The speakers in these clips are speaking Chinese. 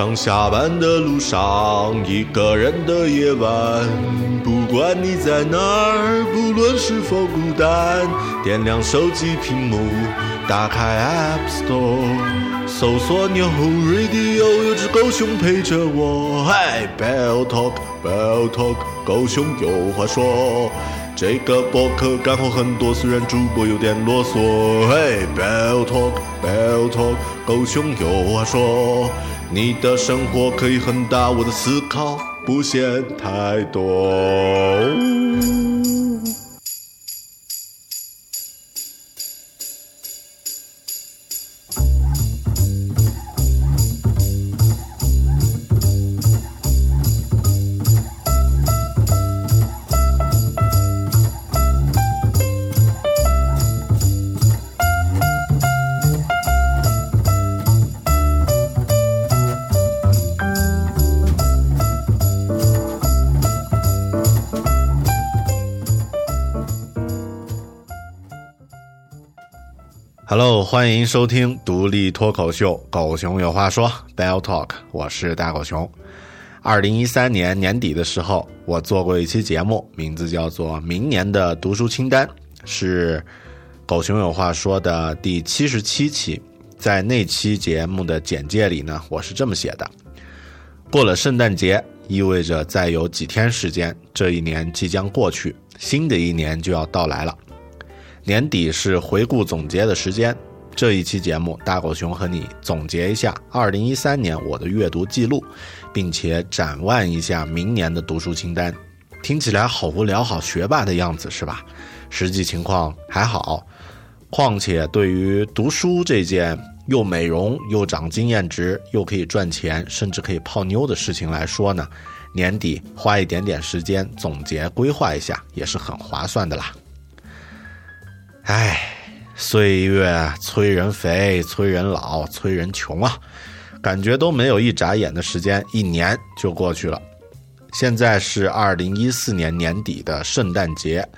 上下班的路上，一个人的夜晚，不管你在哪儿，不论是否孤单，点亮手机屏幕，打开 App Store，搜索牛 Radio，有只狗熊陪着我。嘿，Bell Talk，Bell Talk，狗熊有话说。这个博客干货很多，虽然主播有点啰嗦。嘿，Bell Talk，Bell Talk，狗熊有话说。你的生活可以很大，我的思考不嫌太多。欢迎收听独立脱口秀《狗熊有话说》Bell Talk，我是大狗熊。二零一三年年底的时候，我做过一期节目，名字叫做《明年的读书清单》，是《狗熊有话说》的第七十七期。在那期节目的简介里呢，我是这么写的：过了圣诞节，意味着再有几天时间，这一年即将过去，新的一年就要到来了。年底是回顾总结的时间，这一期节目，大狗熊和你总结一下2013年我的阅读记录，并且展望一下明年的读书清单。听起来好无聊、好学霸的样子，是吧？实际情况还好。况且，对于读书这件又美容又长经验值又可以赚钱，甚至可以泡妞的事情来说呢，年底花一点点时间总结规划一下，也是很划算的啦。唉，岁月催人肥，催人老，催人穷啊！感觉都没有一眨眼的时间，一年就过去了。现在是二零一四年年底的圣诞节，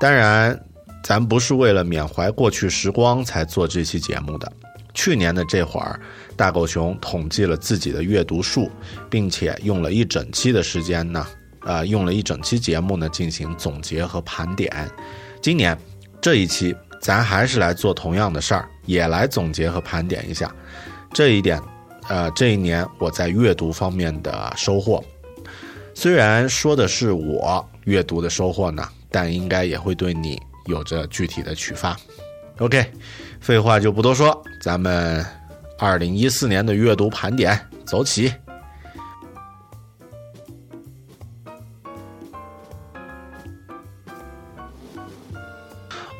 当然，咱不是为了缅怀过去时光才做这期节目的。去年的这会儿，大狗熊统计了自己的阅读数，并且用了一整期的时间呢，呃，用了一整期节目呢进行总结和盘点。今年。这一期咱还是来做同样的事儿，也来总结和盘点一下这一点。呃，这一年我在阅读方面的收获，虽然说的是我阅读的收获呢，但应该也会对你有着具体的启发。OK，废话就不多说，咱们二零一四年的阅读盘点走起。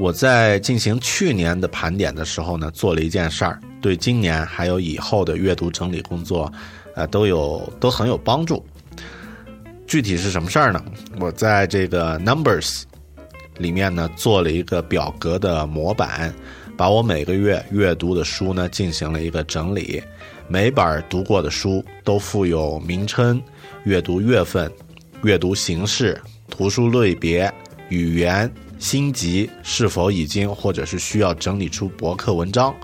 我在进行去年的盘点的时候呢，做了一件事儿，对今年还有以后的阅读整理工作，呃，都有都很有帮助。具体是什么事儿呢？我在这个 Numbers 里面呢，做了一个表格的模板，把我每个月阅读的书呢进行了一个整理，每本读过的书都附有名称、阅读月份、阅读形式、图书类别、语言。星级是否已经或者是需要整理出博客文章，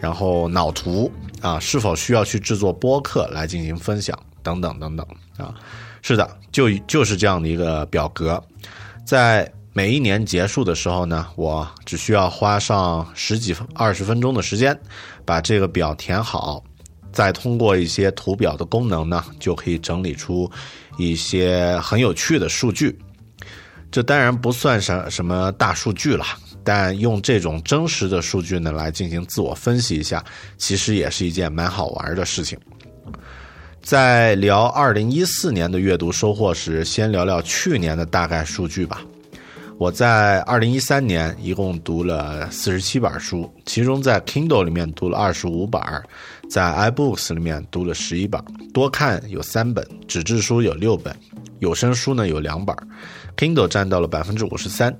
然后脑图啊，是否需要去制作播客来进行分享等等等等啊，是的，就就是这样的一个表格，在每一年结束的时候呢，我只需要花上十几分、二十分钟的时间，把这个表填好，再通过一些图表的功能呢，就可以整理出一些很有趣的数据。这当然不算什什么大数据了，但用这种真实的数据呢来进行自我分析一下，其实也是一件蛮好玩的事情。在聊二零一四年的阅读收获时，先聊聊去年的大概数据吧。我在二零一三年一共读了四十七本书，其中在 Kindle 里面读了二十五本，在 iBooks 里面读了十一本，多看有三本，纸质书有六本，有声书呢有两本，Kindle 占到了百分之五十三。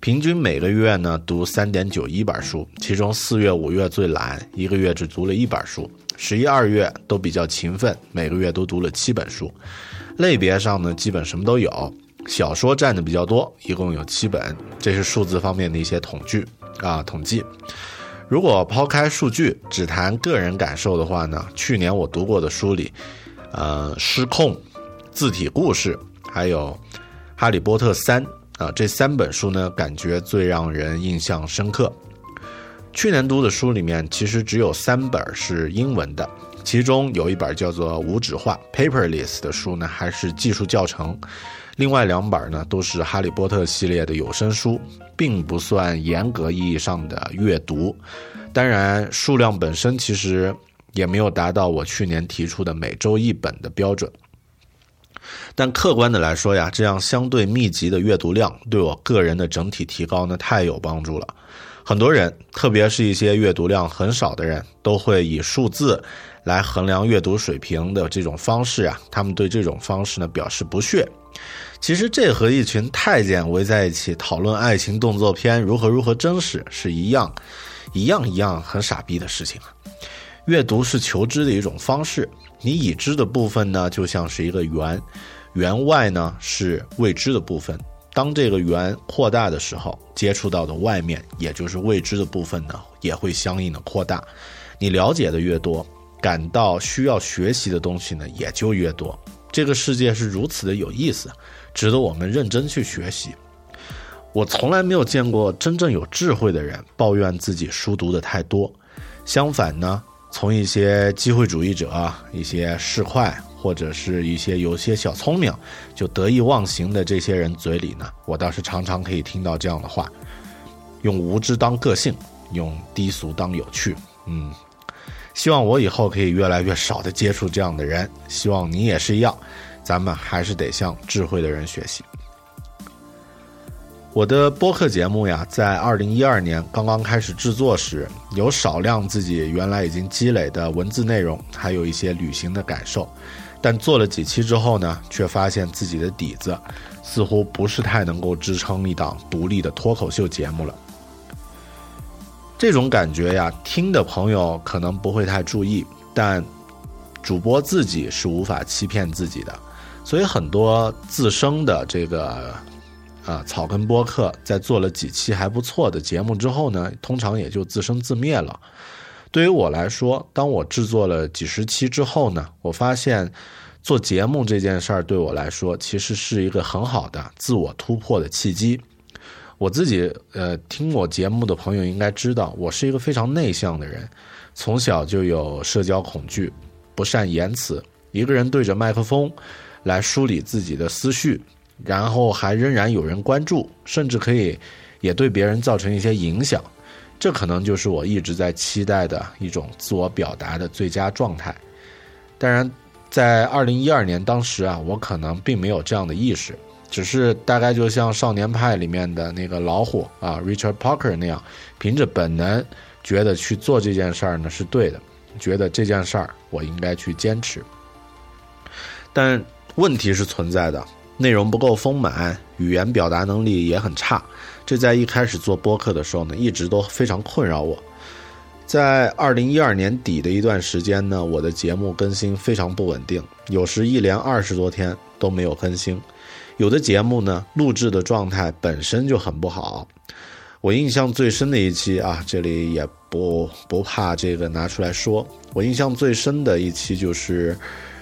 平均每个月呢读三点九一本书，其中四月、五月最懒，一个月只读了一本书；十一、二月都比较勤奋，每个月都读了七本书。类别上呢，基本什么都有。小说占的比较多，一共有七本，这是数字方面的一些统计啊统计。如果抛开数据，只谈个人感受的话呢，去年我读过的书里，呃，《失控》、《字体故事》还有《哈利波特三》啊，这三本书呢，感觉最让人印象深刻。去年读的书里面，其实只有三本是英文的，其中有一本叫做《无纸化》（Paperless） 的书呢，还是技术教程。另外两本呢，都是《哈利波特》系列的有声书，并不算严格意义上的阅读。当然，数量本身其实也没有达到我去年提出的每周一本的标准。但客观的来说呀，这样相对密集的阅读量，对我个人的整体提高呢，太有帮助了。很多人，特别是一些阅读量很少的人，都会以数字来衡量阅读水平的这种方式啊，他们对这种方式呢表示不屑。其实这和一群太监围在一起讨论爱情动作片如何如何真实是一样，一样一样很傻逼的事情啊！阅读是求知的一种方式，你已知的部分呢，就像是一个圆，圆外呢是未知的部分。当这个圆扩大的时候，接触到的外面，也就是未知的部分呢，也会相应的扩大。你了解的越多，感到需要学习的东西呢，也就越多。这个世界是如此的有意思，值得我们认真去学习。我从来没有见过真正有智慧的人抱怨自己书读的太多，相反呢，从一些机会主义者、一些市侩或者是一些有些小聪明就得意忘形的这些人嘴里呢，我倒是常常可以听到这样的话：用无知当个性，用低俗当有趣。嗯。希望我以后可以越来越少的接触这样的人，希望你也是一样。咱们还是得向智慧的人学习。我的播客节目呀，在二零一二年刚刚开始制作时，有少量自己原来已经积累的文字内容，还有一些旅行的感受。但做了几期之后呢，却发现自己的底子似乎不是太能够支撑一档独立的脱口秀节目了。这种感觉呀，听的朋友可能不会太注意，但主播自己是无法欺骗自己的，所以很多自生的这个啊草根播客，在做了几期还不错的节目之后呢，通常也就自生自灭了。对于我来说，当我制作了几十期之后呢，我发现做节目这件事儿对我来说，其实是一个很好的自我突破的契机。我自己呃，听我节目的朋友应该知道，我是一个非常内向的人，从小就有社交恐惧，不善言辞，一个人对着麦克风来梳理自己的思绪，然后还仍然有人关注，甚至可以也对别人造成一些影响，这可能就是我一直在期待的一种自我表达的最佳状态。当然，在二零一二年当时啊，我可能并没有这样的意识。只是大概就像《少年派》里面的那个老虎啊，Richard Parker 那样，凭着本能觉得去做这件事儿呢是对的，觉得这件事儿我应该去坚持。但问题是存在的，内容不够丰满，语言表达能力也很差。这在一开始做播客的时候呢，一直都非常困扰我。在二零一二年底的一段时间呢，我的节目更新非常不稳定，有时一连二十多天都没有更新。有的节目呢，录制的状态本身就很不好。我印象最深的一期啊，这里也不不怕这个拿出来说。我印象最深的一期就是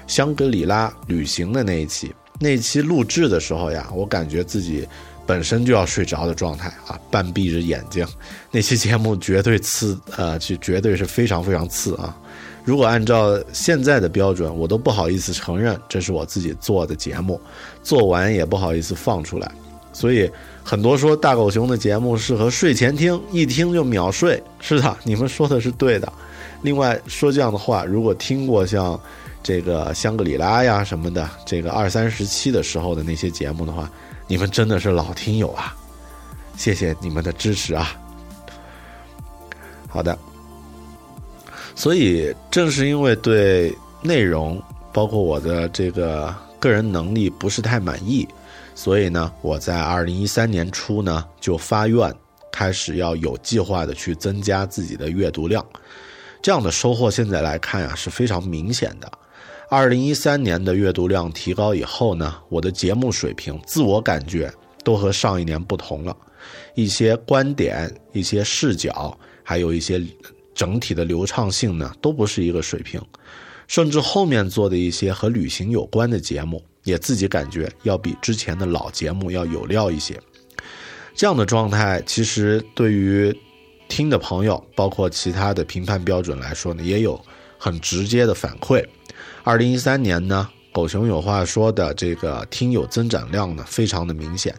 香格里拉旅行的那一期。那期录制的时候呀，我感觉自己本身就要睡着的状态啊，半闭着眼睛，那期节目绝对次，呃，就绝对是非常非常次啊。如果按照现在的标准，我都不好意思承认这是我自己做的节目，做完也不好意思放出来。所以很多说大狗熊的节目适合睡前听，一听就秒睡。是的，你们说的是对的。另外说这样的话，如果听过像这个香格里拉呀什么的，这个二三十期的时候的那些节目的话，你们真的是老听友啊！谢谢你们的支持啊！好的。所以正是因为对内容，包括我的这个个人能力不是太满意，所以呢，我在二零一三年初呢就发愿，开始要有计划的去增加自己的阅读量。这样的收获现在来看呀是非常明显的。二零一三年的阅读量提高以后呢，我的节目水平自我感觉都和上一年不同了，一些观点、一些视角，还有一些整体的流畅性呢，都不是一个水平。甚至后面做的一些和旅行有关的节目，也自己感觉要比之前的老节目要有料一些。这样的状态其实对于。听的朋友，包括其他的评判标准来说呢，也有很直接的反馈。二零一三年呢，狗熊有话说的这个听友增长量呢，非常的明显。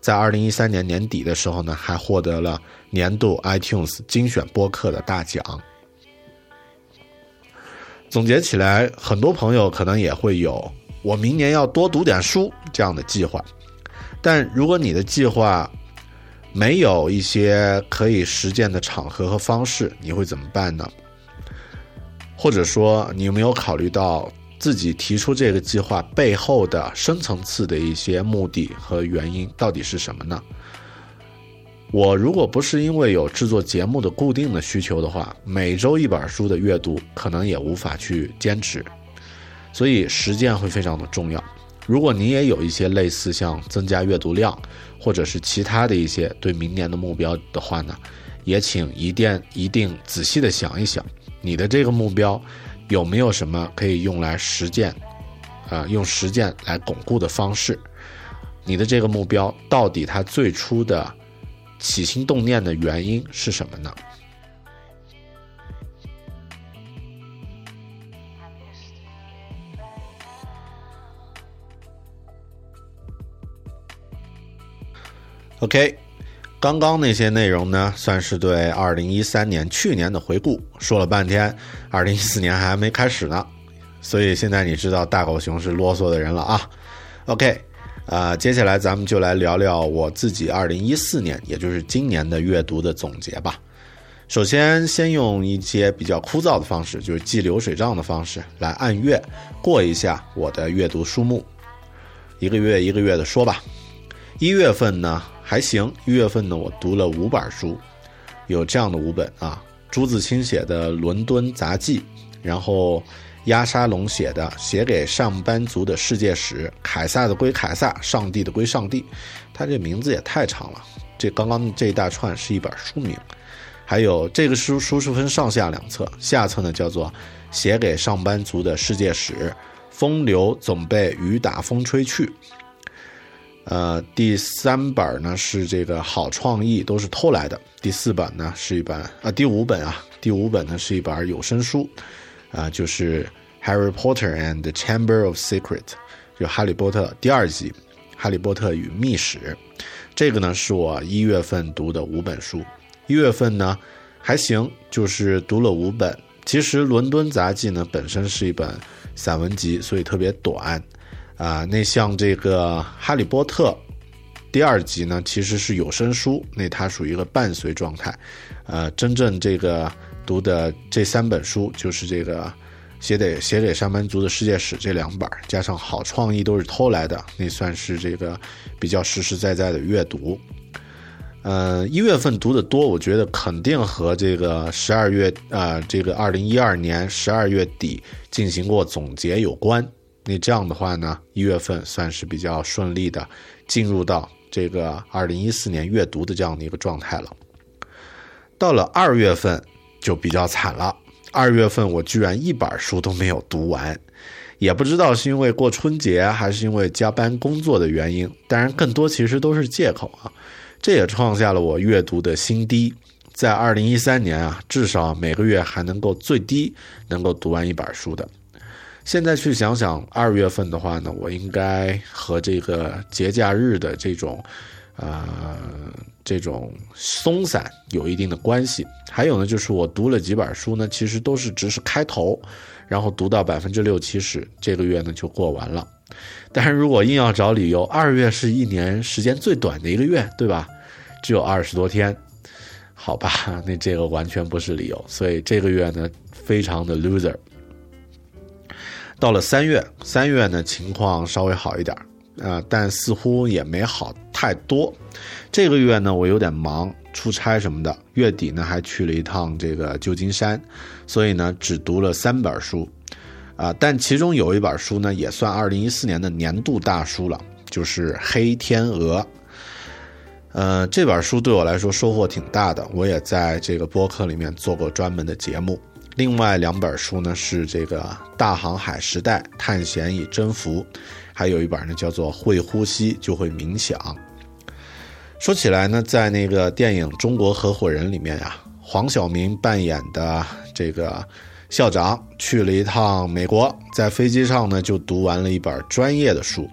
在二零一三年年底的时候呢，还获得了年度 iTunes 精选播客的大奖。总结起来，很多朋友可能也会有我明年要多读点书这样的计划，但如果你的计划，没有一些可以实践的场合和方式，你会怎么办呢？或者说，你有没有考虑到自己提出这个计划背后的深层次的一些目的和原因到底是什么呢？我如果不是因为有制作节目的固定的需求的话，每周一本书的阅读可能也无法去坚持，所以实践会非常的重要。如果你也有一些类似像增加阅读量，或者是其他的一些对明年的目标的话呢，也请一定一定仔细的想一想，你的这个目标有没有什么可以用来实践，啊，用实践来巩固的方式？你的这个目标到底它最初的起心动念的原因是什么呢？OK，刚刚那些内容呢，算是对二零一三年去年的回顾。说了半天，二零一四年还没开始呢，所以现在你知道大狗熊是啰嗦的人了啊。OK，啊，接下来咱们就来聊聊我自己二零一四年，也就是今年的阅读的总结吧。首先，先用一些比较枯燥的方式，就是记流水账的方式，来按月过一下我的阅读书目，一个月一个月的说吧。一月份呢？还行，一月份呢，我读了五本书，有这样的五本啊：朱自清写的《伦敦杂记》，然后鸭沙龙写的《写给上班族的世界史》，凯撒的归凯撒，上帝的归上帝，他这名字也太长了。这刚刚这一大串是一本书名，还有这个书书是分上下两册，下册呢叫做《写给上班族的世界史》，风流总被雨打风吹去。呃，第三本呢是这个好创意都是偷来的。第四本呢是一本啊，第五本啊，第五本呢是一本有声书，啊，就是《Harry Potter and the Chamber of Secret》，就《哈利波特》第二季，《哈利波特与密室》。这个呢是我一月份读的五本书。一月份呢还行，就是读了五本。其实《伦敦杂记》呢本身是一本散文集，所以特别短。啊，那像这个《哈利波特》第二集呢，其实是有声书，那它属于一个伴随状态。呃，真正这个读的这三本书，就是这个写给写给上班族的世界史这两本，加上好创意都是偷来的，那算是这个比较实实在在的阅读。呃，一月份读的多，我觉得肯定和这个十二月啊，这个二零一二年十二月底进行过总结有关。那这样的话呢，一月份算是比较顺利的进入到这个二零一四年阅读的这样的一个状态了。到了二月份就比较惨了，二月份我居然一本书都没有读完，也不知道是因为过春节还是因为加班工作的原因，当然更多其实都是借口啊。这也创下了我阅读的新低，在二零一三年啊，至少每个月还能够最低能够读完一本书的。现在去想想，二月份的话呢，我应该和这个节假日的这种，呃，这种松散有一定的关系。还有呢，就是我读了几本书呢，其实都是只是开头，然后读到百分之六七十，这个月呢就过完了。但是如果硬要找理由，二月是一年时间最短的一个月，对吧？只有二十多天，好吧，那这个完全不是理由。所以这个月呢，非常的 loser。到了三月，三月呢情况稍微好一点啊，但似乎也没好太多。这个月呢，我有点忙，出差什么的。月底呢，还去了一趟这个旧金山，所以呢，只读了三本书，啊，但其中有一本书呢，也算二零一四年的年度大书了，就是《黑天鹅》。呃，这本书对我来说收获挺大的，我也在这个播客里面做过专门的节目。另外两本书呢是这个《大航海时代：探险与征服》，还有一本呢叫做《会呼吸就会冥想》。说起来呢，在那个电影《中国合伙人》里面呀，黄晓明扮演的这个校长去了一趟美国，在飞机上呢就读完了一本专业的书。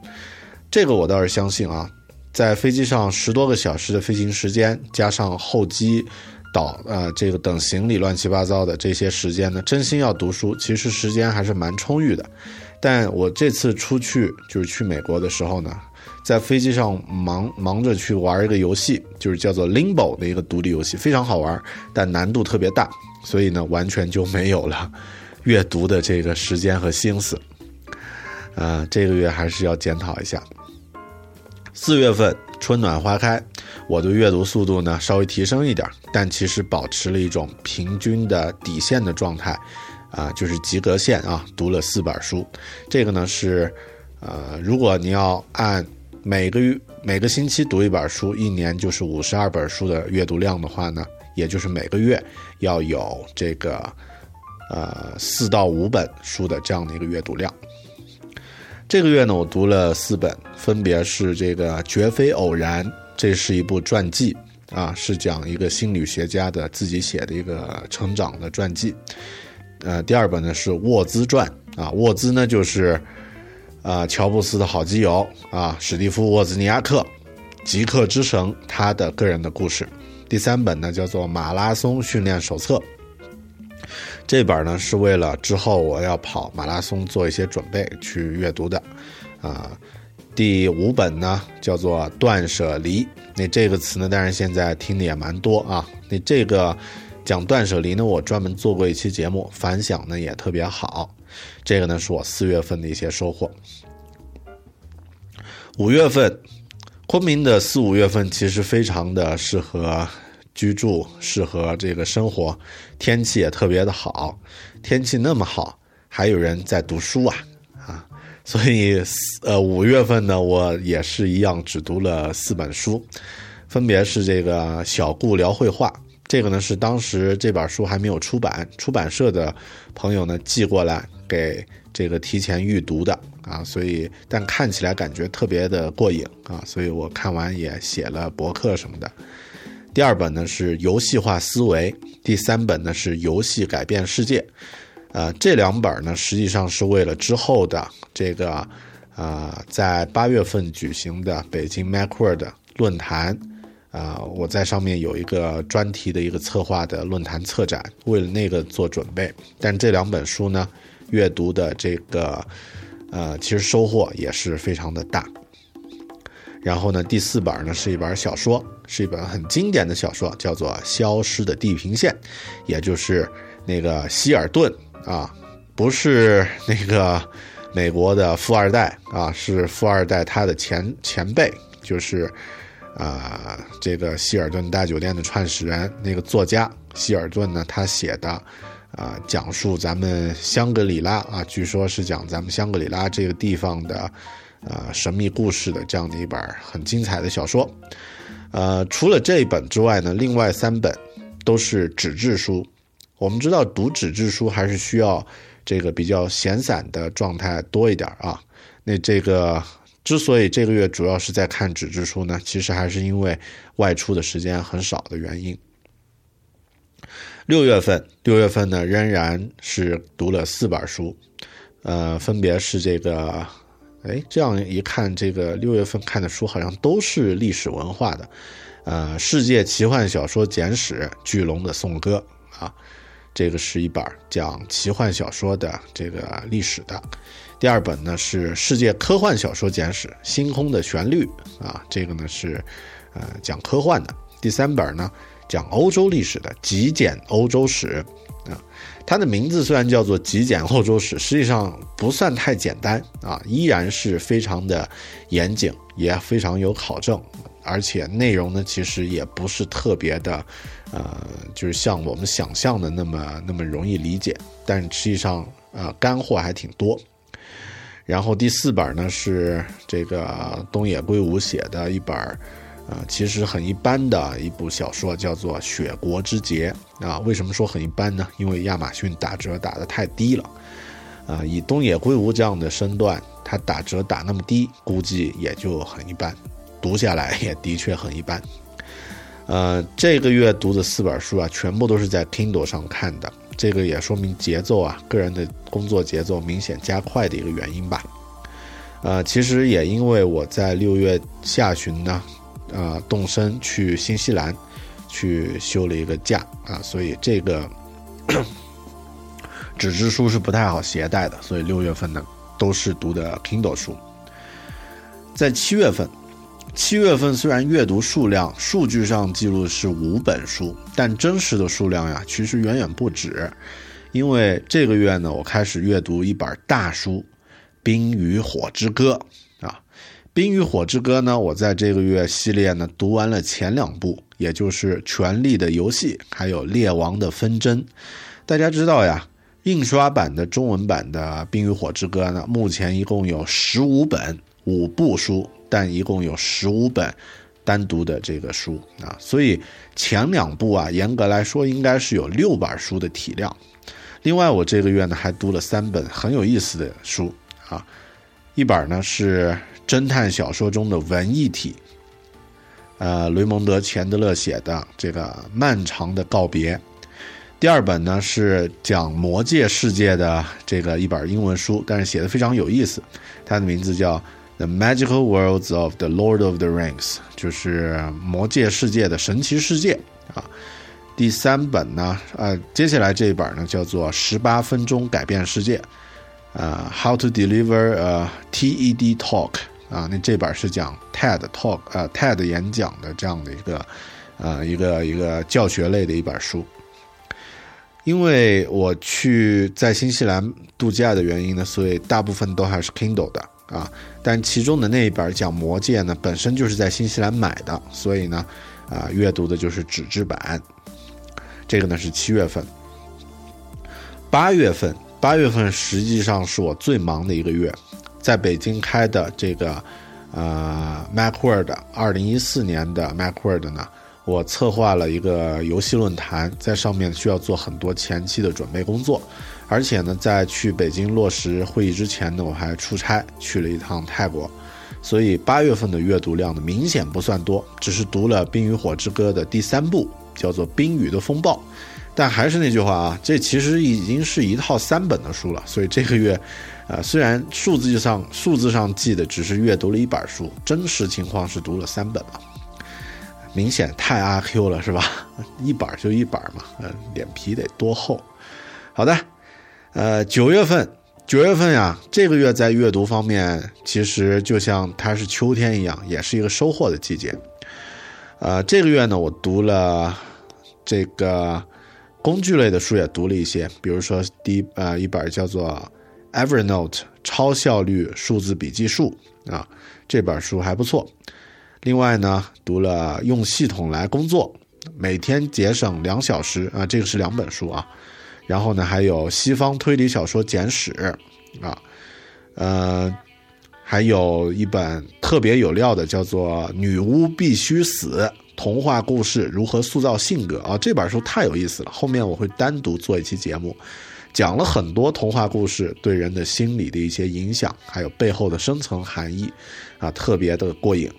这个我倒是相信啊，在飞机上十多个小时的飞行时间，加上候机。导呃，这个等行李乱七八糟的这些时间呢，真心要读书，其实时间还是蛮充裕的。但我这次出去就是去美国的时候呢，在飞机上忙忙着去玩一个游戏，就是叫做 Limbo 的一个独立游戏，非常好玩，但难度特别大，所以呢，完全就没有了阅读的这个时间和心思。呃，这个月还是要检讨一下。四月份春暖花开。我的阅读速度呢稍微提升一点，但其实保持了一种平均的底线的状态，啊，就是及格线啊。读了四本书，这个呢是，呃，如果你要按每个月每个星期读一本书，一年就是五十二本书的阅读量的话呢，也就是每个月要有这个，呃，四到五本书的这样的一个阅读量。这个月呢，我读了四本，分别是这个《绝非偶然》。这是一部传记啊，是讲一个心理学家的自己写的一个成长的传记。呃，第二本呢是沃兹传啊，沃兹呢就是啊乔布斯的好基友啊，史蒂夫沃兹尼亚克，极客之神他的个人的故事。第三本呢叫做马拉松训练手册，这本呢是为了之后我要跑马拉松做一些准备去阅读的啊。第五本呢，叫做“断舍离”。那这个词呢，当然现在听的也蛮多啊。那这个讲断舍离呢，我专门做过一期节目，反响呢也特别好。这个呢是我四月份的一些收获。五月份，昆明的四五月份其实非常的适合居住，适合这个生活，天气也特别的好。天气那么好，还有人在读书啊啊。所以，呃，五月份呢，我也是一样，只读了四本书，分别是这个《小顾聊绘画》，这个呢是当时这本书还没有出版，出版社的朋友呢寄过来给这个提前预读的啊，所以但看起来感觉特别的过瘾啊，所以我看完也写了博客什么的。第二本呢是《游戏化思维》，第三本呢是《游戏改变世界》。呃，这两本呢，实际上是为了之后的这个，呃，在八月份举行的北京 MacWorld 论坛，啊，我在上面有一个专题的一个策划的论坛策展，为了那个做准备。但这两本书呢，阅读的这个，呃，其实收获也是非常的大。然后呢，第四本呢是一本小说，是一本很经典的小说，叫做《消失的地平线》，也就是那个希尔顿。啊，不是那个美国的富二代啊，是富二代他的前前辈，就是啊，这个希尔顿大酒店的创始人，那个作家希尔顿呢，他写的啊，讲述咱们香格里拉啊，据说是讲咱们香格里拉这个地方的啊神秘故事的这样的一本很精彩的小说。呃，除了这一本之外呢，另外三本都是纸质书。我们知道读纸质书还是需要这个比较闲散的状态多一点啊。那这个之所以这个月主要是在看纸质书呢，其实还是因为外出的时间很少的原因。六月份，六月份呢仍然是读了四本书，呃，分别是这个，哎，这样一看，这个六月份看的书好像都是历史文化的，呃，《世界奇幻小说简史》巨龙的颂歌啊，这个是一本讲奇幻小说的这个历史的。第二本呢是《世界科幻小说简史：星空的旋律》啊，这个呢是呃讲科幻的。第三本呢讲欧洲历史的《极简欧洲史》，它的名字虽然叫做《极简欧洲史》，实际上不算太简单啊，依然是非常的严谨，也非常有考证，而且内容呢其实也不是特别的，呃，就是像我们想象的那么那么容易理解，但实际上呃干货还挺多。然后第四本呢是这个东野圭吾写的一本，呃，其实很一般的一部小说，叫做《雪国之劫》啊。为什么说很一般呢？因为亚马逊打折打得太低了，啊，以东野圭吾这样的身段，他打折打那么低，估计也就很一般，读下来也的确很一般。呃，这个月读的四本书啊，全部都是在 Kindle 上看的。这个也说明节奏啊，个人的工作节奏明显加快的一个原因吧。呃，其实也因为我在六月下旬呢，呃，动身去新西兰去休了一个假啊，所以这个 纸质书是不太好携带的，所以六月份呢都是读的 Kindle 书。在七月份。七月份虽然阅读数量数据上记录是五本书，但真实的数量呀，其实远远不止。因为这个月呢，我开始阅读一本大书《冰与火之歌》，《冰与火之歌》呢，我在这个月系列呢读完了前两部，也就是《权力的游戏》还有《列王的纷争》。大家知道呀，印刷版的中文版的《冰与火之歌》呢，目前一共有十五本五部书。但一共有十五本单独的这个书啊，所以前两部啊，严格来说应该是有六本书的体量。另外，我这个月呢还读了三本很有意思的书啊，一本呢是侦探小说中的文艺体，呃，雷蒙德·钱德勒写的这个《漫长的告别》；第二本呢是讲魔界世界的这个一本英文书，但是写的非常有意思，它的名字叫。The Magical Worlds of the Lord of the Rings，就是魔界世界的神奇世界啊。第三本呢，呃，接下来这一本呢叫做《十八分钟改变世界》，呃，How to Deliver a TED Talk 啊，那这本是讲 TED Talk，呃，TED 演讲的这样的一个，呃，一个一个教学类的一本书。因为我去在新西兰度假的原因呢，所以大部分都还是 Kindle 的。啊，但其中的那一本讲魔戒呢，本身就是在新西兰买的，所以呢，啊，阅读的就是纸质版。这个呢是七月份，八月份，八月份实际上是我最忙的一个月，在北京开的这个，呃，MacWorld 二零一四年的 MacWorld 呢，我策划了一个游戏论坛，在上面需要做很多前期的准备工作。而且呢，在去北京落实会议之前呢，我还出差去了一趟泰国，所以八月份的阅读量呢明显不算多，只是读了《冰与火之歌》的第三部，叫做《冰雨的风暴》。但还是那句话啊，这其实已经是一套三本的书了。所以这个月，啊，虽然数字上数字上记的只是阅读了一本书，真实情况是读了三本了，明显太阿 Q 了，是吧？一本就一本嘛，嗯，脸皮得多厚。好的。呃，九月份，九月份呀，这个月在阅读方面，其实就像它是秋天一样，也是一个收获的季节。呃，这个月呢，我读了这个工具类的书，也读了一些，比如说第一呃一本叫做《Evernote 超效率数字笔记术》啊，这本书还不错。另外呢，读了《用系统来工作》，每天节省两小时啊，这个是两本书啊。然后呢，还有西方推理小说简史，啊，呃，还有一本特别有料的，叫做《女巫必须死：童话故事如何塑造性格》啊，这本书太有意思了，后面我会单独做一期节目。讲了很多童话故事对人的心理的一些影响，还有背后的深层含义，啊，特别的过瘾。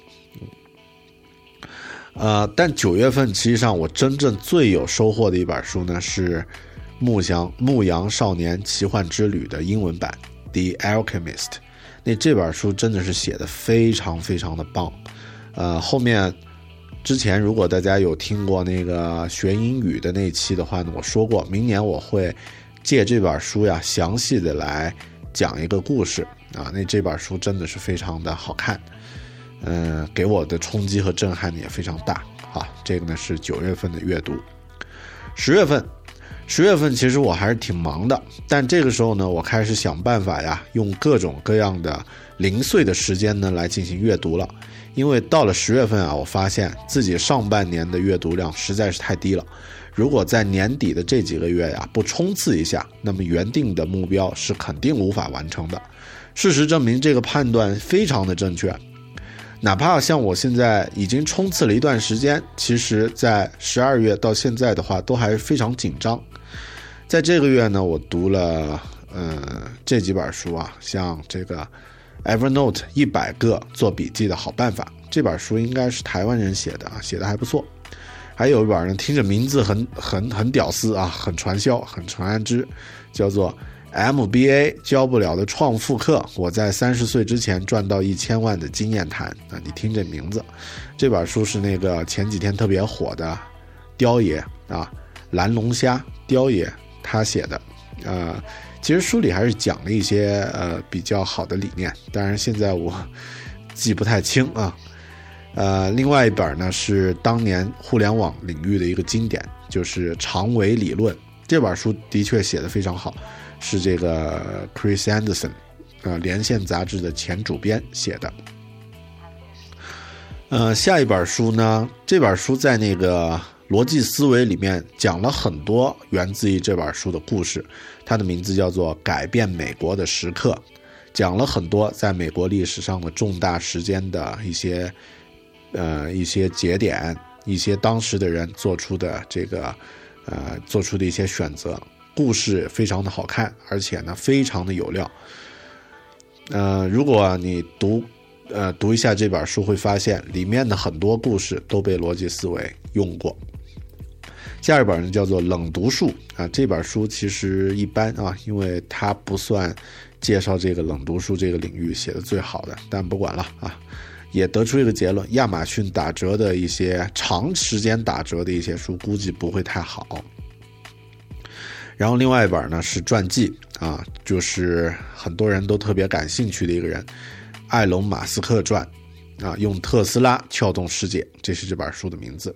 呃，但九月份，其实上我真正最有收获的一本书呢，是《牧羊牧羊少年奇幻之旅》的英文版《The Alchemist》。那这本书真的是写的非常非常的棒。呃，后面之前如果大家有听过那个学英语的那期的话呢，我说过，明年我会借这本书呀，详细的来讲一个故事啊。那这本书真的是非常的好看。嗯，给我的冲击和震撼也非常大啊！这个呢是九月份的阅读，十月份，十月份其实我还是挺忙的，但这个时候呢，我开始想办法呀，用各种各样的零碎的时间呢来进行阅读了。因为到了十月份啊，我发现自己上半年的阅读量实在是太低了。如果在年底的这几个月呀不冲刺一下，那么原定的目标是肯定无法完成的。事实证明，这个判断非常的正确。哪怕像我现在已经冲刺了一段时间，其实，在十二月到现在的话，都还非常紧张。在这个月呢，我读了呃这几本书啊，像这个 Evernote 一百个做笔记的好办法，这本书应该是台湾人写的啊，写的还不错。还有一本呢，听着名字很很很屌丝啊，很传销，很传安之，叫做。MBA 教不了的创富课，我在三十岁之前赚到一千万的经验谈啊！你听这名字，这本书是那个前几天特别火的雕爷啊，蓝龙虾雕爷他写的。呃，其实书里还是讲了一些呃比较好的理念，当然现在我记不太清啊。呃，另外一本呢是当年互联网领域的一个经典，就是长尾理论。这本书的确写的非常好。是这个 Chris Anderson，呃，连线杂志的前主编写的。呃，下一本书呢，这本书在那个逻辑思维里面讲了很多源自于这本书的故事，它的名字叫做《改变美国的时刻》，讲了很多在美国历史上的重大时间的一些，呃，一些节点，一些当时的人做出的这个，呃，做出的一些选择。故事非常的好看，而且呢非常的有料。呃，如果你读，呃读一下这本书，会发现里面的很多故事都被逻辑思维用过。下一本呢叫做《冷读术》啊，这本书其实一般啊，因为它不算介绍这个冷读术这个领域写的最好的，但不管了啊，也得出一个结论：亚马逊打折的一些长时间打折的一些书，估计不会太好。然后另外一本呢是传记啊，就是很多人都特别感兴趣的一个人，埃隆·马斯克传，啊，用特斯拉撬动世界，这是这本书的名字。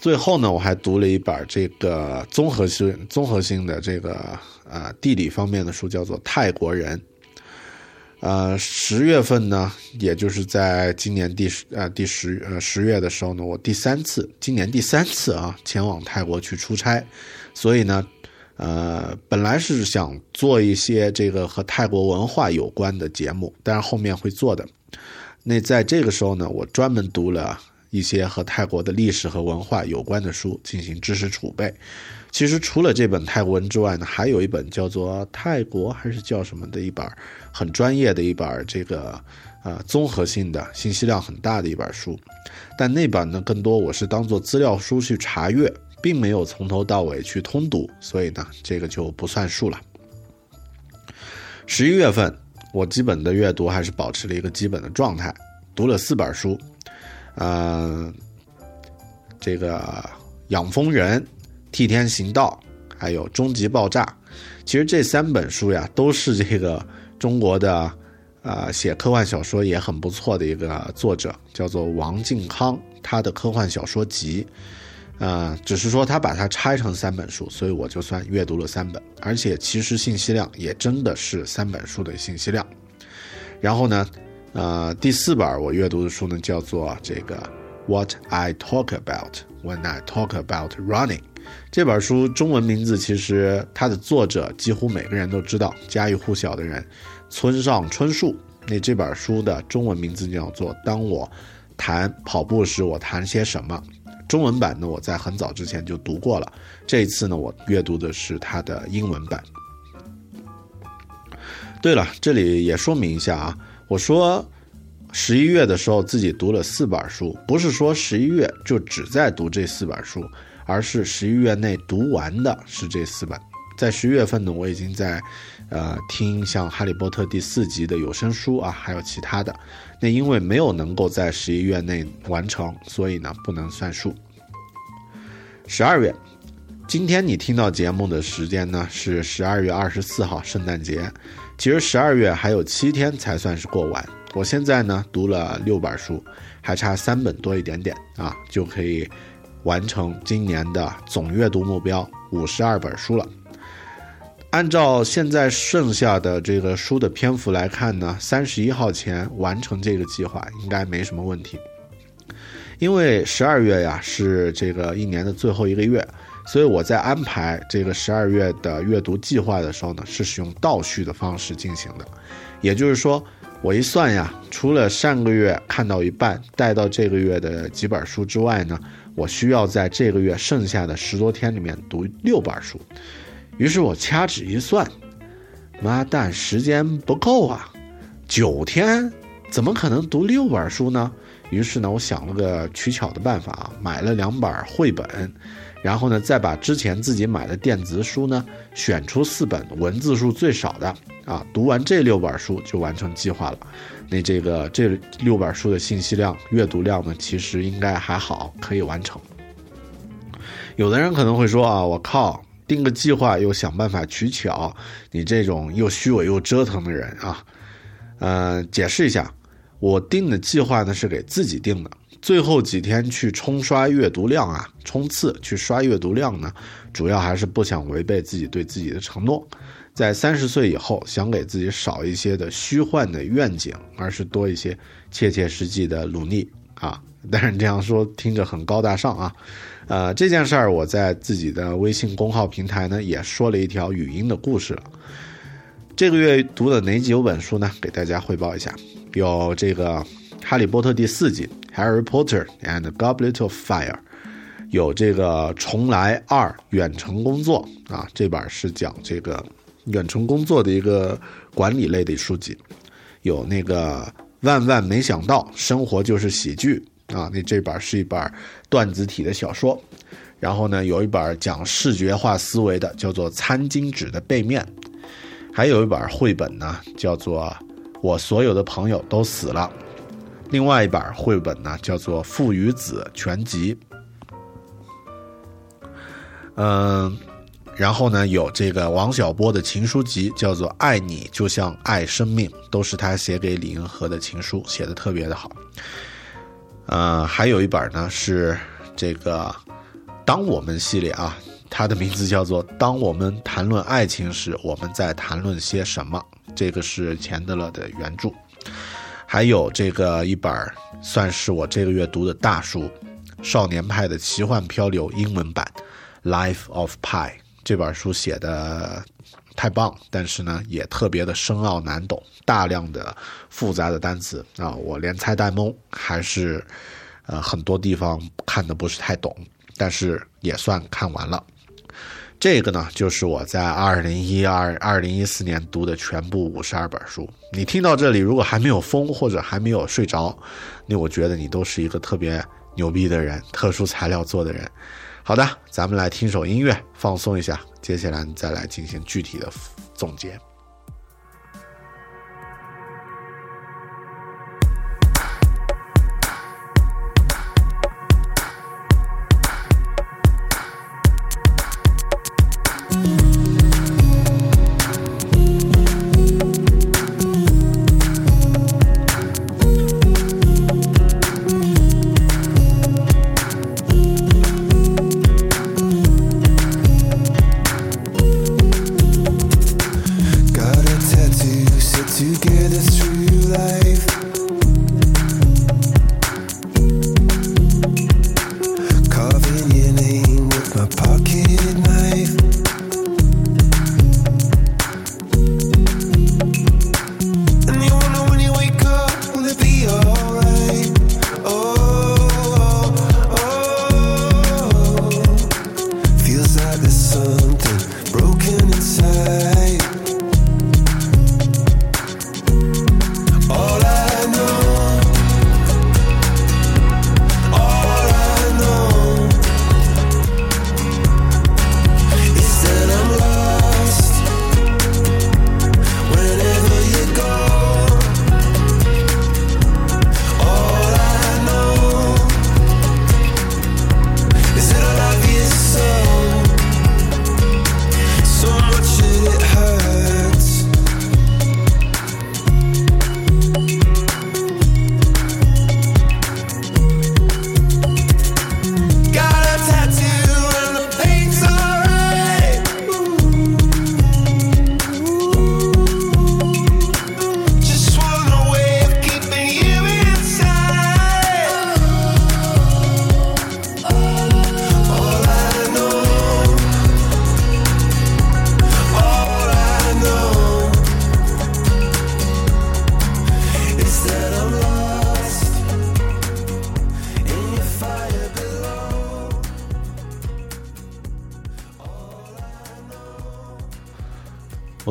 最后呢，我还读了一本这个综合性、综合性的这个呃地理方面的书，叫做《泰国人》。呃，十月份呢，也就是在今年第十呃第十呃十月的时候呢，我第三次，今年第三次啊，前往泰国去出差。所以呢，呃，本来是想做一些这个和泰国文化有关的节目，但是后面会做的。那在这个时候呢，我专门读了一些和泰国的历史和文化有关的书，进行知识储备。其实除了这本泰国文之外呢，还有一本叫做《泰国》还是叫什么的一本很专业的一本这个呃综合性的信息量很大的一本书，但那本呢更多我是当做资料书去查阅。并没有从头到尾去通读，所以呢，这个就不算数了。十一月份，我基本的阅读还是保持了一个基本的状态，读了四本书，呃，这个《养蜂人》《替天行道》还有《终极爆炸》。其实这三本书呀，都是这个中国的，呃，写科幻小说也很不错的一个作者，叫做王靖康，他的科幻小说集。呃，只是说他把它拆成三本书，所以我就算阅读了三本，而且其实信息量也真的是三本书的信息量。然后呢，呃，第四本我阅读的书呢叫做这个《What I Talk About When I Talk About Running》。这本书中文名字其实它的作者几乎每个人都知道，家喻户晓的人，村上春树。那这本书的中文名字叫做《当我谈跑步时，我谈些什么》。中文版呢，我在很早之前就读过了。这一次呢，我阅读的是它的英文版。对了，这里也说明一下啊，我说十一月的时候自己读了四本书，不是说十一月就只在读这四本书，而是十一月内读完的是这四本。在十一月份呢，我已经在，呃，听像《哈利波特》第四集的有声书啊，还有其他的。那因为没有能够在十一月内完成，所以呢不能算数。十二月，今天你听到节目的时间呢是十二月二十四号，圣诞节。其实十二月还有七天才算是过完。我现在呢读了六本书，还差三本多一点点啊，就可以完成今年的总阅读目标五十二本书了。按照现在剩下的这个书的篇幅来看呢，三十一号前完成这个计划应该没什么问题。因为十二月呀是这个一年的最后一个月。所以我在安排这个十二月的阅读计划的时候呢，是使用倒序的方式进行的，也就是说，我一算呀，除了上个月看到一半带到这个月的几本书之外呢，我需要在这个月剩下的十多天里面读六本书。于是我掐指一算，妈蛋，时间不够啊，九天怎么可能读六本书呢？于是呢，我想了个取巧的办法，买了两本绘本。然后呢，再把之前自己买的电子书呢，选出四本文字数最少的啊，读完这六本书就完成计划了。那这个这六本书的信息量、阅读量呢，其实应该还好，可以完成。有的人可能会说啊，我靠，定个计划又想办法取巧，你这种又虚伪又折腾的人啊，呃，解释一下，我定的计划呢是给自己定的。最后几天去冲刷阅读量啊，冲刺去刷阅读量呢，主要还是不想违背自己对自己的承诺，在三十岁以后想给自己少一些的虚幻的愿景，而是多一些切切实际的努力啊。但是这样说听着很高大上啊，呃，这件事儿我在自己的微信公号平台呢也说了一条语音的故事了。这个月读的哪几本书呢？给大家汇报一下，有这个《哈利波特》第四集。Harry Potter and Goblet of Fire，有这个重来二远程工作啊，这本是讲这个远程工作的一个管理类的书籍。有那个万万没想到，生活就是喜剧啊，那这本是一本段子体的小说。然后呢，有一本讲视觉化思维的，叫做《餐巾纸的背面》。还有一本绘本呢，叫做《我所有的朋友都死了》。另外一本绘本呢，叫做《父与子全集》。嗯，然后呢，有这个王小波的情书集，叫做《爱你就像爱生命》，都是他写给李银河的情书，写的特别的好。呃，还有一本呢是这个《当我们》系列啊，它的名字叫做《当我们谈论爱情时，我们在谈论些什么》，这个是钱德勒的原著。还有这个一本算是我这个月读的大书，《少年派的奇幻漂流》英文版，《Life of Pi》这本书写的太棒，但是呢也特别的深奥难懂，大量的复杂的单词啊，我连猜带蒙，还是呃很多地方看的不是太懂，但是也算看完了。这个呢，就是我在二零一二、二零一四年读的全部五十二本书。你听到这里，如果还没有疯或者还没有睡着，那我觉得你都是一个特别牛逼的人，特殊材料做的人。好的，咱们来听首音乐，放松一下，接下来再来进行具体的总结。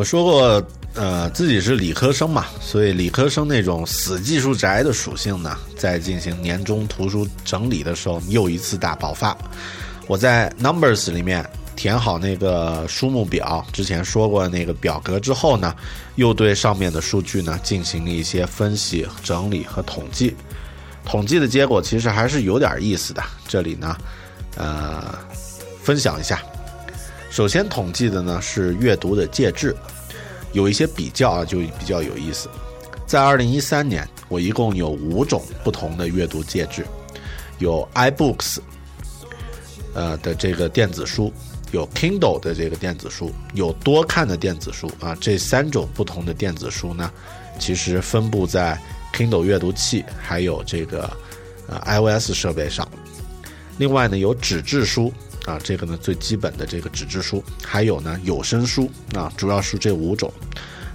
说过，呃，自己是理科生嘛，所以理科生那种死技术宅的属性呢，在进行年终图书整理的时候又一次大爆发。我在 Numbers 里面填好那个书目表，之前说过那个表格之后呢，又对上面的数据呢进行了一些分析、整理和统计。统计的结果其实还是有点意思的，这里呢，呃，分享一下。首先统计的呢是阅读的介质，有一些比较啊，就比较有意思。在二零一三年，我一共有五种不同的阅读介质，有 iBooks，呃的这个电子书，有 Kindle 的这个电子书，有多看的电子书啊。这三种不同的电子书呢，其实分布在 Kindle 阅读器还有这个呃 iOS 设备上。另外呢，有纸质书。啊，这个呢最基本的这个纸质书，还有呢有声书啊，主要是这五种。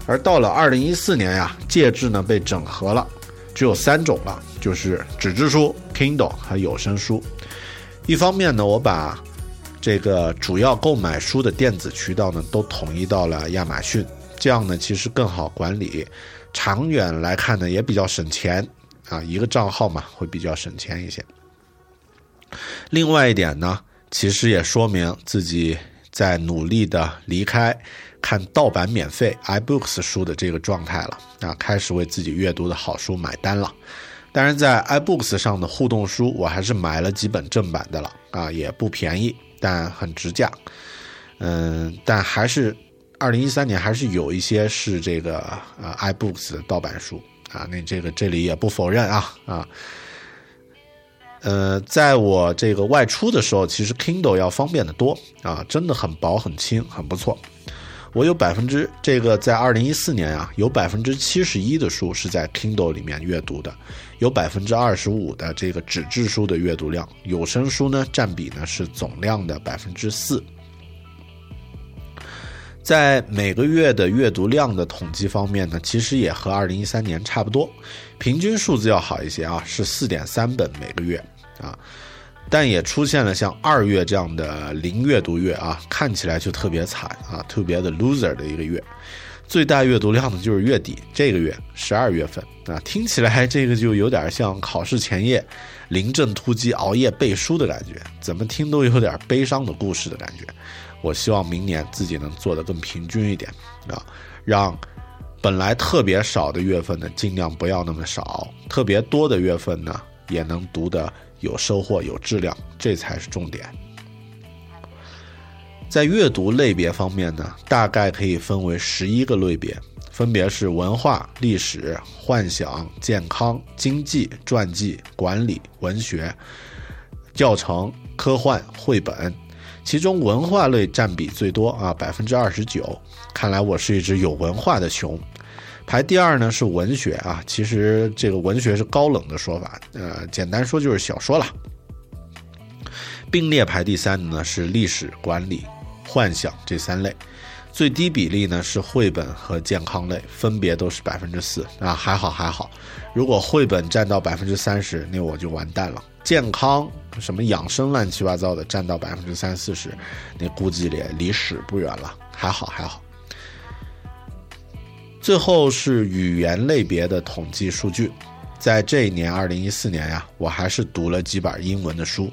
而到了二零一四年呀，介质呢被整合了，只有三种了，就是纸质书、Kindle 和有声书。一方面呢，我把这个主要购买书的电子渠道呢都统一到了亚马逊，这样呢其实更好管理，长远来看呢也比较省钱啊，一个账号嘛会比较省钱一些。另外一点呢。其实也说明自己在努力的离开看盗版免费 iBooks 书的这个状态了啊，开始为自己阅读的好书买单了。当然，在 iBooks 上的互动书，我还是买了几本正版的了啊，也不便宜，但很值价。嗯，但还是二零一三年还是有一些是这个啊 iBooks 的盗版书啊，那这个这里也不否认啊啊。呃，在我这个外出的时候，其实 Kindle 要方便的多啊，真的很薄很轻，很不错。我有百分之这个在二零一四年啊，有百分之七十一的书是在 Kindle 里面阅读的，有百分之二十五的这个纸质书的阅读量，有声书呢占比呢是总量的百分之四。在每个月的阅读量的统计方面呢，其实也和二零一三年差不多，平均数字要好一些啊，是四点三本每个月。啊，但也出现了像二月这样的零阅读月啊，看起来就特别惨啊，特别的 loser 的一个月。最大阅读量呢就是月底这个月十二月份啊，听起来这个就有点像考试前夜临阵突击熬夜背书的感觉，怎么听都有点悲伤的故事的感觉。我希望明年自己能做得更平均一点啊，让本来特别少的月份呢尽量不要那么少，特别多的月份呢也能读的。有收获，有质量，这才是重点。在阅读类别方面呢，大概可以分为十一个类别，分别是文化、历史、幻想、健康、经济、传记、管理、文学、教程、科幻、绘本。其中文化类占比最多啊，百分之二十九。看来我是一只有文化的熊。排第二呢是文学啊，其实这个文学是高冷的说法，呃，简单说就是小说了。并列排第三的呢是历史、管理、幻想这三类，最低比例呢是绘本和健康类，分别都是百分之四啊，还好还好。如果绘本占到百分之三十，那我就完蛋了。健康什么养生乱七八糟的占到百分之三四十，那估计也离屎不远了，还好还好。最后是语言类别的统计数据，在这一年二零一四年呀，我还是读了几本英文的书，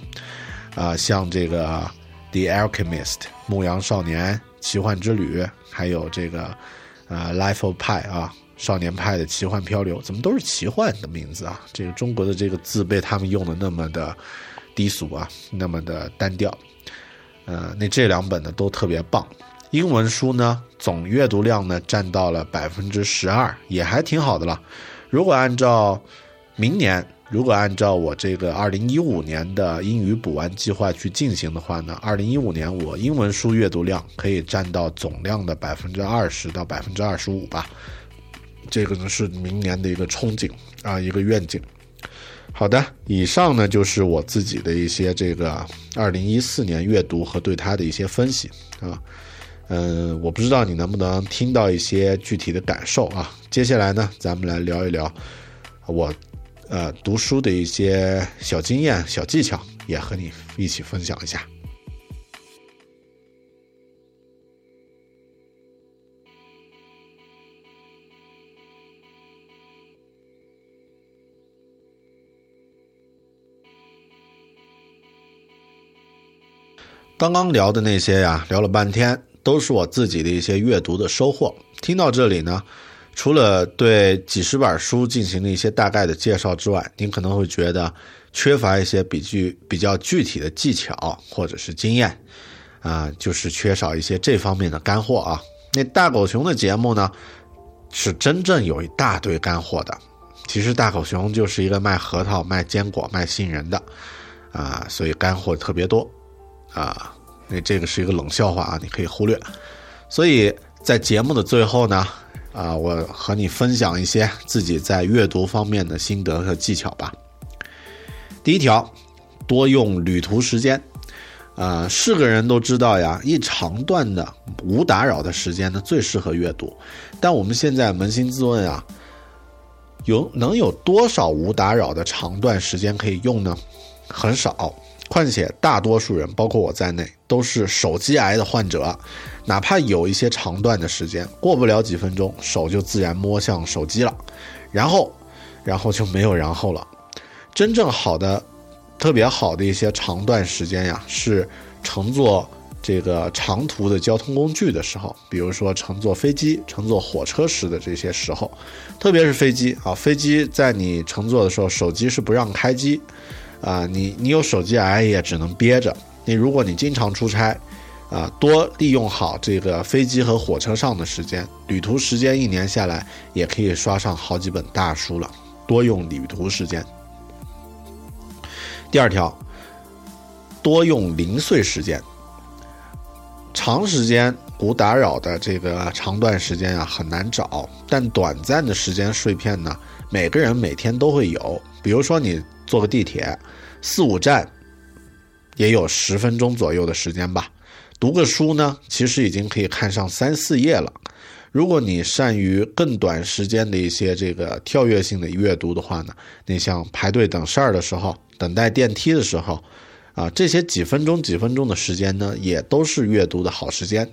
啊，像这个《The Alchemist》牧羊少年奇幻之旅，还有这个呃《Life of Pi》啊，少年派的奇幻漂流，怎么都是奇幻的名字啊？这个中国的这个字被他们用的那么的低俗啊，那么的单调，呃，那这两本呢都特别棒。英文书呢，总阅读量呢占到了百分之十二，也还挺好的了。如果按照明年，如果按照我这个二零一五年的英语补完计划去进行的话呢，二零一五年我英文书阅读量可以占到总量的百分之二十到百分之二十五吧。这个呢是明年的一个憧憬啊，一个愿景。好的，以上呢就是我自己的一些这个二零一四年阅读和对它的一些分析啊。嗯我不知道你能不能听到一些具体的感受啊。接下来呢咱们来聊一聊我呃读书的一些小经验小技巧也和你一起分享一下。刚刚聊的那些呀聊了半天都是我自己的一些阅读的收获。听到这里呢，除了对几十本书进行了一些大概的介绍之外，您可能会觉得缺乏一些比具比较具体的技巧或者是经验，啊，就是缺少一些这方面的干货啊。那大狗熊的节目呢，是真正有一大堆干货的。其实大狗熊就是一个卖核桃、卖坚果、卖杏仁的，啊，所以干货特别多，啊，那这个是一个冷笑话啊，你可以忽略。所以在节目的最后呢，啊，我和你分享一些自己在阅读方面的心得和技巧吧。第一条，多用旅途时间。啊，是个人都知道呀，一长段的无打扰的时间呢，最适合阅读。但我们现在扪心自问啊，有能有多少无打扰的长段时间可以用呢？很少。况且大多数人，包括我在内，都是手机癌的患者。哪怕有一些长段的时间，过不了几分钟，手就自然摸向手机了，然后，然后就没有然后了。真正好的。特别好的一些长段时间呀，是乘坐这个长途的交通工具的时候，比如说乘坐飞机、乘坐火车时的这些时候，特别是飞机啊，飞机在你乘坐的时候，手机是不让开机，啊，你你有手机癌也只能憋着。你如果你经常出差，啊，多利用好这个飞机和火车上的时间，旅途时间一年下来也可以刷上好几本大书了。多用旅途时间。第二条，多用零碎时间。长时间无打扰的这个长段时间啊，很难找。但短暂的时间碎片呢，每个人每天都会有。比如说，你坐个地铁，四五站，也有十分钟左右的时间吧。读个书呢，其实已经可以看上三四页了。如果你善于更短时间的一些这个跳跃性的阅读的话呢，你像排队等事儿的时候。等待电梯的时候，啊，这些几分钟、几分钟的时间呢，也都是阅读的好时间。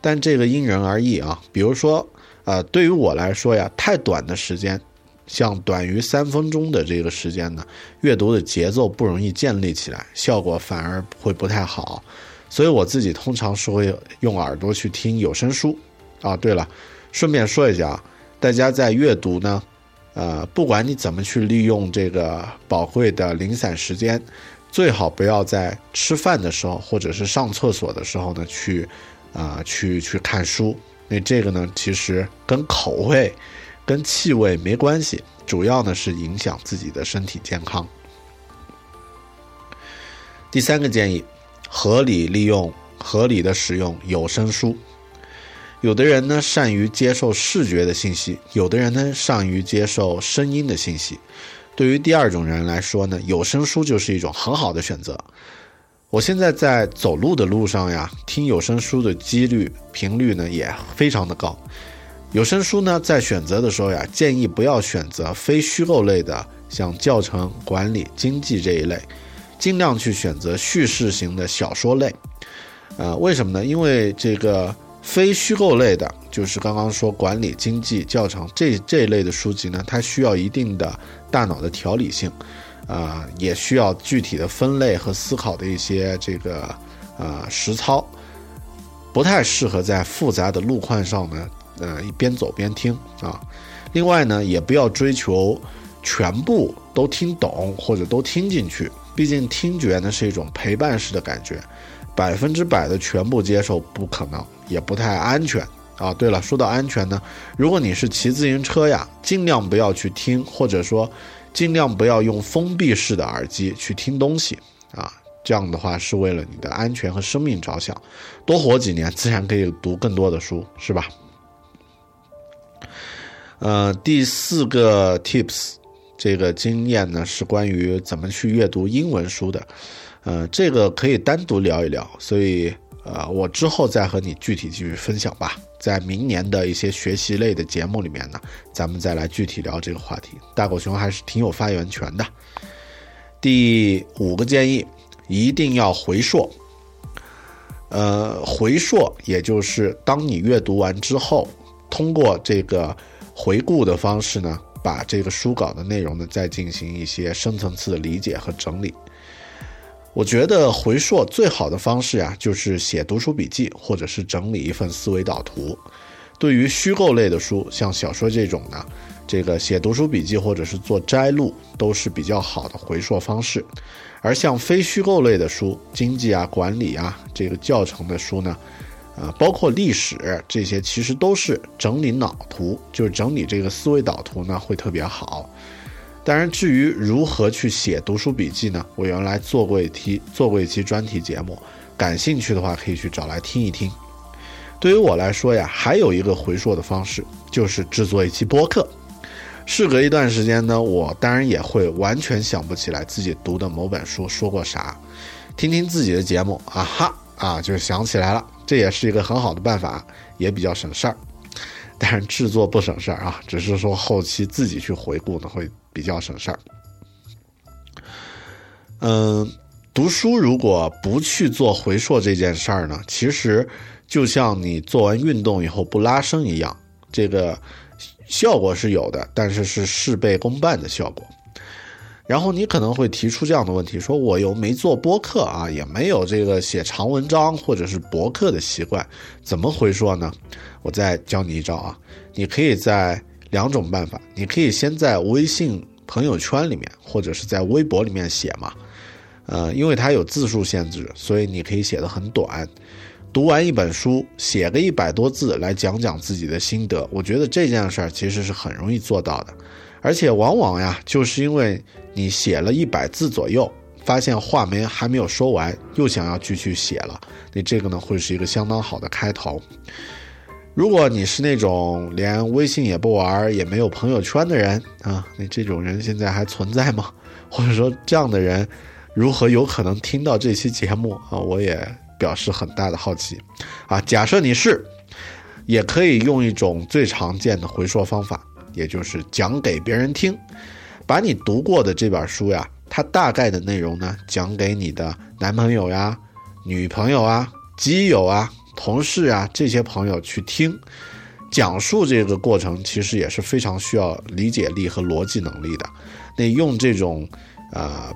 但这个因人而异啊。比如说，呃，对于我来说呀，太短的时间，像短于三分钟的这个时间呢，阅读的节奏不容易建立起来，效果反而会不太好。所以我自己通常是会用耳朵去听有声书。啊，对了，顺便说一下啊，大家在阅读呢。呃，不管你怎么去利用这个宝贵的零散时间，最好不要在吃饭的时候或者是上厕所的时候呢去，啊，去去看书。那这个呢，其实跟口味、跟气味没关系，主要呢是影响自己的身体健康。第三个建议，合理利用、合理的使用有声书。有的人呢善于接受视觉的信息，有的人呢善于接受声音的信息。对于第二种人来说呢，有声书就是一种很好的选择。我现在在走路的路上呀，听有声书的几率频率呢也非常的高。有声书呢在选择的时候呀，建议不要选择非虚构类的，像教程、管理、经济这一类，尽量去选择叙事型的小说类。呃，为什么呢？因为这个。非虚构类的，就是刚刚说管理、经济、教程这这一类的书籍呢，它需要一定的大脑的条理性，啊，也需要具体的分类和思考的一些这个啊实操，不太适合在复杂的路况上呢，呃，一边走边听啊。另外呢，也不要追求全部都听懂或者都听进去，毕竟听觉呢是一种陪伴式的感觉。百分之百的全部接受不可能，也不太安全啊。对了，说到安全呢，如果你是骑自行车呀，尽量不要去听，或者说尽量不要用封闭式的耳机去听东西啊。这样的话是为了你的安全和生命着想，多活几年，自然可以读更多的书，是吧？呃，第四个 tips，这个经验呢是关于怎么去阅读英文书的。呃，这个可以单独聊一聊，所以呃，我之后再和你具体继续分享吧。在明年的一些学习类的节目里面呢，咱们再来具体聊这个话题。大狗熊还是挺有发言权的。第五个建议，一定要回溯。呃，回溯也就是当你阅读完之后，通过这个回顾的方式呢，把这个书稿的内容呢，再进行一些深层次的理解和整理。我觉得回溯最好的方式呀，就是写读书笔记，或者是整理一份思维导图。对于虚构类的书，像小说这种呢，这个写读书笔记或者是做摘录，都是比较好的回溯方式。而像非虚构类的书，经济啊、管理啊这个教程的书呢，呃，包括历史这些，其实都是整理脑图，就是整理这个思维导图呢，会特别好。当然，至于如何去写读书笔记呢？我原来做过一期做过一期专题节目，感兴趣的话可以去找来听一听。对于我来说呀，还有一个回溯的方式，就是制作一期播客。事隔一段时间呢，我当然也会完全想不起来自己读的某本书说过啥，听听自己的节目，啊哈啊，就想起来了。这也是一个很好的办法，也比较省事儿。但是制作不省事儿啊，只是说后期自己去回顾呢，会比较省事儿。嗯，读书如果不去做回溯这件事儿呢，其实就像你做完运动以后不拉伸一样，这个。效果是有的，但是是事倍功半的效果。然后你可能会提出这样的问题：说我又没做播客啊，也没有这个写长文章或者是博客的习惯，怎么回说呢？我再教你一招啊，你可以在两种办法，你可以先在微信朋友圈里面或者是在微博里面写嘛，呃，因为它有字数限制，所以你可以写的很短。读完一本书，写个一百多字来讲讲自己的心得，我觉得这件事儿其实是很容易做到的，而且往往呀，就是因为你写了一百字左右，发现话没还没有说完，又想要继续写了，那这个呢会是一个相当好的开头。如果你是那种连微信也不玩，也没有朋友圈的人啊，那这种人现在还存在吗？或者说这样的人，如何有可能听到这期节目啊？我也。表示很大的好奇，啊，假设你是，也可以用一种最常见的回说方法，也就是讲给别人听，把你读过的这本书呀，它大概的内容呢，讲给你的男朋友呀、女朋友啊、基友啊、同事啊这些朋友去听，讲述这个过程其实也是非常需要理解力和逻辑能力的，那用这种，呃，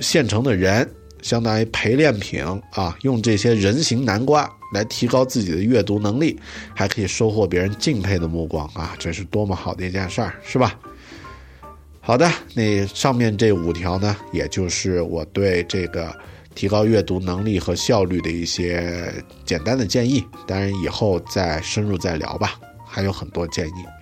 现成的人。相当于陪练品啊，用这些人形南瓜来提高自己的阅读能力，还可以收获别人敬佩的目光啊，这是多么好的一件事儿，是吧？好的，那上面这五条呢，也就是我对这个提高阅读能力和效率的一些简单的建议，当然以后再深入再聊吧，还有很多建议。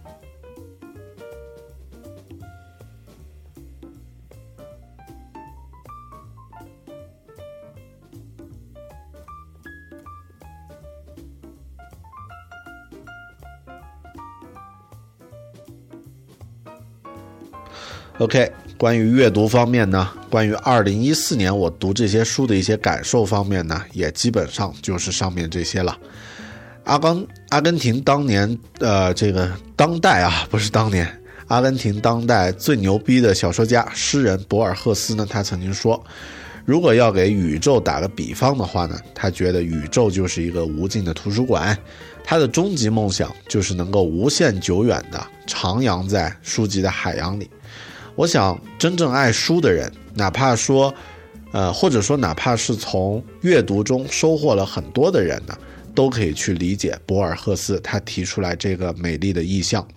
OK，关于阅读方面呢，关于二零一四年我读这些书的一些感受方面呢，也基本上就是上面这些了。阿根阿根廷当年呃，这个当代啊，不是当年，阿根廷当代最牛逼的小说家、诗人博尔赫斯呢，他曾经说，如果要给宇宙打个比方的话呢，他觉得宇宙就是一个无尽的图书馆，他的终极梦想就是能够无限久远的徜徉在书籍的海洋里。我想，真正爱书的人，哪怕说，呃，或者说哪怕是从阅读中收获了很多的人呢，都可以去理解博尔赫斯他提出来这个美丽的意象。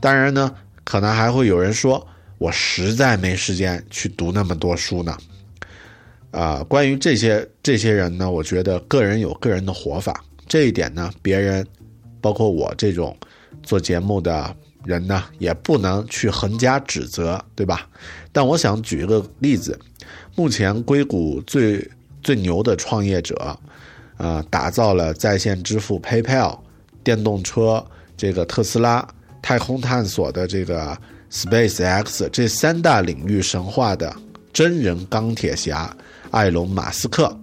当然呢，可能还会有人说，我实在没时间去读那么多书呢。啊，关于这些这些人呢，我觉得个人有个人的活法，这一点呢，别人，包括我这种做节目的。人呢也不能去横加指责，对吧？但我想举一个例子，目前硅谷最最牛的创业者，呃，打造了在线支付 PayPal、电动车这个特斯拉、太空探索的这个 SpaceX 这三大领域神话的真人钢铁侠埃隆·马斯克，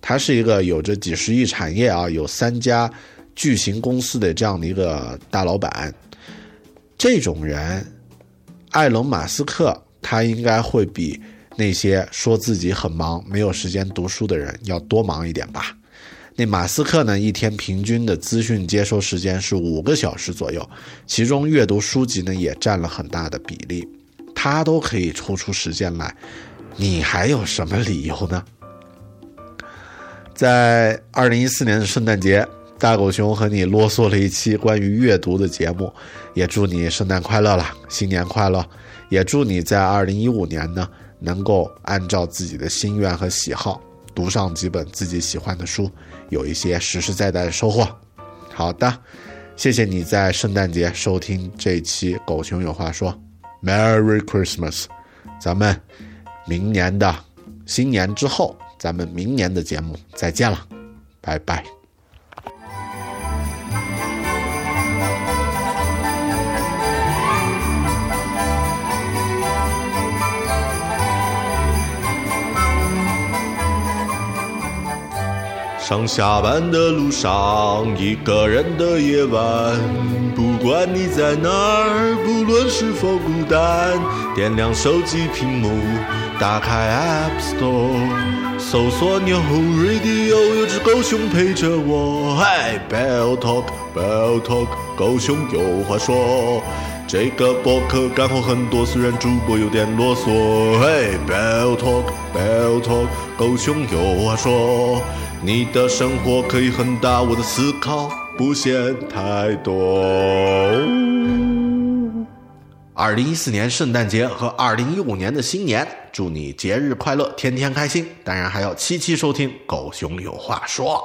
他是一个有着几十亿产业啊，有三家巨型公司的这样的一个大老板。这种人，埃隆·马斯克，他应该会比那些说自己很忙、没有时间读书的人要多忙一点吧？那马斯克呢，一天平均的资讯接收时间是五个小时左右，其中阅读书籍呢也占了很大的比例，他都可以抽出时间来，你还有什么理由呢？在二零一四年的圣诞节，大狗熊和你啰嗦了一期关于阅读的节目，也祝你圣诞快乐了，新年快乐！也祝你在二零一五年呢，能够按照自己的心愿和喜好读上几本自己喜欢的书，有一些实实在在的收获。好的，谢谢你在圣诞节收听这期《狗熊有话说》，Merry Christmas！咱们明年的新年之后。咱们明年的节目再见了，拜拜。上下班的路上，一个人的夜晚，不管你在哪儿，不论是否孤单，点亮手机屏幕，打开 App Store。搜索牛 radio，有只狗熊陪着我。嗨，Bell Talk，Bell Talk，狗熊有话说。这个博客干货很多，虽然主播有点啰嗦。嘿，Bell Talk，Bell Talk，狗熊有话说。你的生活可以很大，我的思考不嫌太多。二零一四年圣诞节和二零一五年的新年，祝你节日快乐，天天开心！当然还要期期收听《狗熊有话说》。